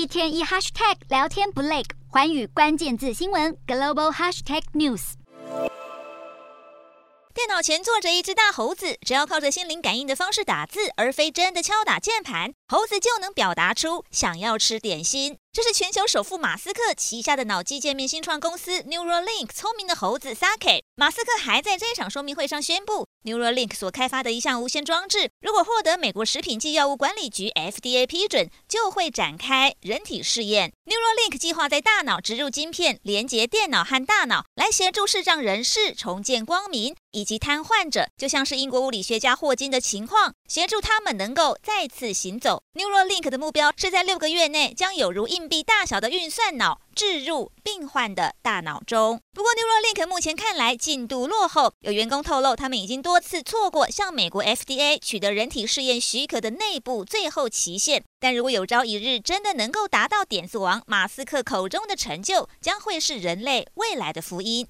一天一 hashtag 聊天不累，环宇关键字新闻 global hashtag news。电脑前坐着一只大猴子，只要靠着心灵感应的方式打字，而非真的敲打键盘，猴子就能表达出想要吃点心。这是全球首富马斯克旗下的脑机界面新创公司 Neuralink 聪明的猴子 Saki。马斯克还在这场说明会上宣布，Neuralink 所开发的一项无线装置，如果获得美国食品及药物管理局 FDA 批准，就会展开人体试验。Neuralink 计划在大脑植入晶片，连接电脑和大脑，来协助视障人士重见光明，以及瘫痪者，就像是英国物理学家霍金的情况，协助他们能够再次行走。Neuralink 的目标是在六个月内将有如硬币大小的运算脑置入病患的大脑中。不过，Neuralink 目前看来进度落后。有员工透露，他们已经多次错过向美国 FDA 取得人体试验许可的内部最后期限。但如果有朝一日真的能够达到点子王马斯克口中的成就，将会是人类未来的福音。